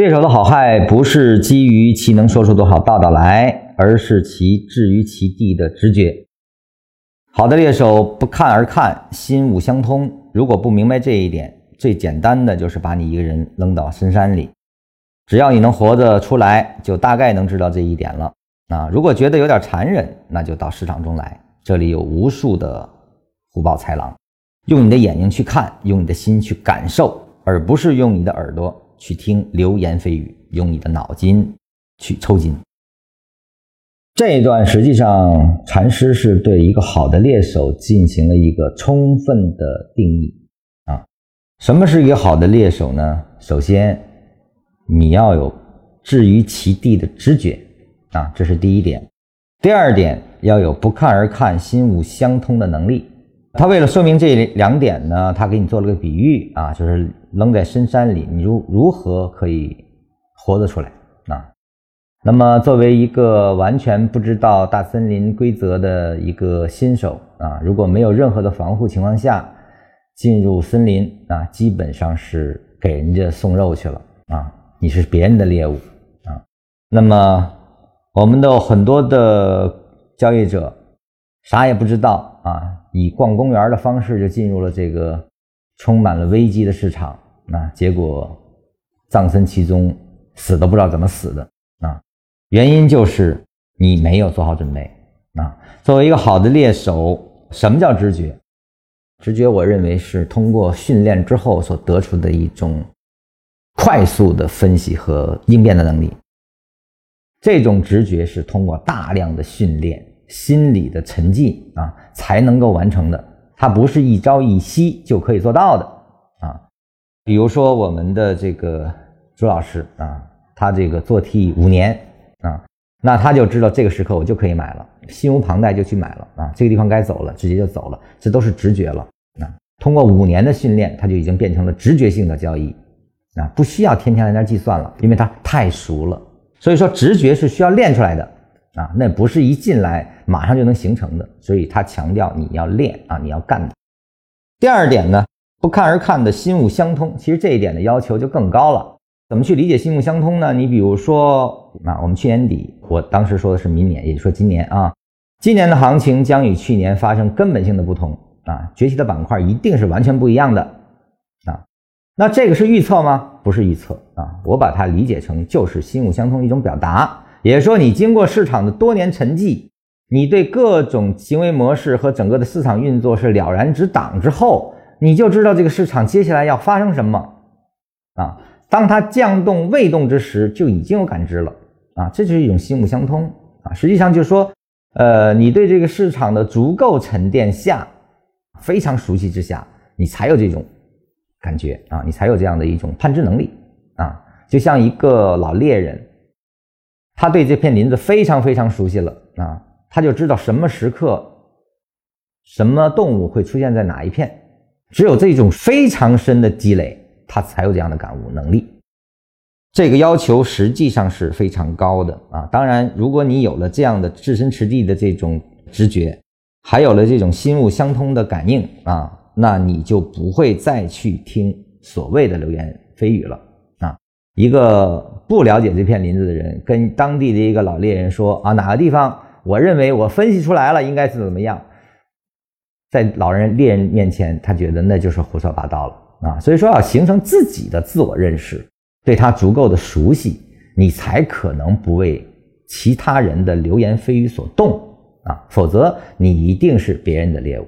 猎手的好坏不是基于其能说出多少道道来，而是其置于其地的直觉。好的猎手不看而看，心物相通。如果不明白这一点，最简单的就是把你一个人扔到深山里，只要你能活着出来，就大概能知道这一点了。啊，如果觉得有点残忍，那就到市场中来，这里有无数的虎豹豺狼，用你的眼睛去看，用你的心去感受，而不是用你的耳朵。去听流言蜚语，用你的脑筋去抽筋。这一段实际上，禅师是对一个好的猎手进行了一个充分的定义啊。什么是一个好的猎手呢？首先，你要有置于其地的直觉啊，这是第一点。第二点，要有不看而看、心物相通的能力。他为了说明这两点呢，他给你做了个比喻啊，就是扔在深山里，你如如何可以活得出来啊？那么作为一个完全不知道大森林规则的一个新手啊，如果没有任何的防护情况下进入森林啊，基本上是给人家送肉去了啊，你是别人的猎物啊。那么我们的很多的交易者啥也不知道啊。以逛公园的方式就进入了这个充满了危机的市场，那结果葬身其中，死都不知道怎么死的啊！原因就是你没有做好准备啊！作为一个好的猎手，什么叫直觉？直觉，我认为是通过训练之后所得出的一种快速的分析和应变的能力。这种直觉是通过大量的训练。心理的沉寂啊，才能够完成的，它不是一朝一夕就可以做到的啊。比如说我们的这个朱老师啊，他这个做 T 五年啊，那他就知道这个时刻我就可以买了，心无旁贷就去买了啊。这个地方该走了，直接就走了，这都是直觉了啊。通过五年的训练，他就已经变成了直觉性的交易啊，不需要天天在那计算了，因为他太熟了。所以说，直觉是需要练出来的。啊，那不是一进来马上就能形成的，所以他强调你要练啊，你要干。第二点呢，不看而看的心物相通，其实这一点的要求就更高了。怎么去理解心物相通呢？你比如说，啊，我们去年底，我当时说的是明年，也就说今年啊，今年的行情将与去年发生根本性的不同啊，崛起的板块一定是完全不一样的啊。那这个是预测吗？不是预测啊，我把它理解成就是心物相通一种表达。也说，你经过市场的多年沉寂，你对各种行为模式和整个的市场运作是了然指掌之后，你就知道这个市场接下来要发生什么啊。当它降动未动之时，就已经有感知了啊。这就是一种心物相通啊。实际上就是说，呃，你对这个市场的足够沉淀下，非常熟悉之下，你才有这种感觉啊，你才有这样的一种判知能力啊。就像一个老猎人。他对这片林子非常非常熟悉了啊，他就知道什么时刻，什么动物会出现在哪一片。只有这种非常深的积累，他才有这样的感悟能力。这个要求实际上是非常高的啊。当然，如果你有了这样的置身池地的这种直觉，还有了这种心物相通的感应啊，那你就不会再去听所谓的流言蜚语了。一个不了解这片林子的人，跟当地的一个老猎人说：“啊，哪个地方？我认为我分析出来了，应该是怎么样。”在老人猎人面前，他觉得那就是胡说八道了啊！所以说，要形成自己的自我认识，对他足够的熟悉，你才可能不为其他人的流言蜚语所动啊！否则，你一定是别人的猎物。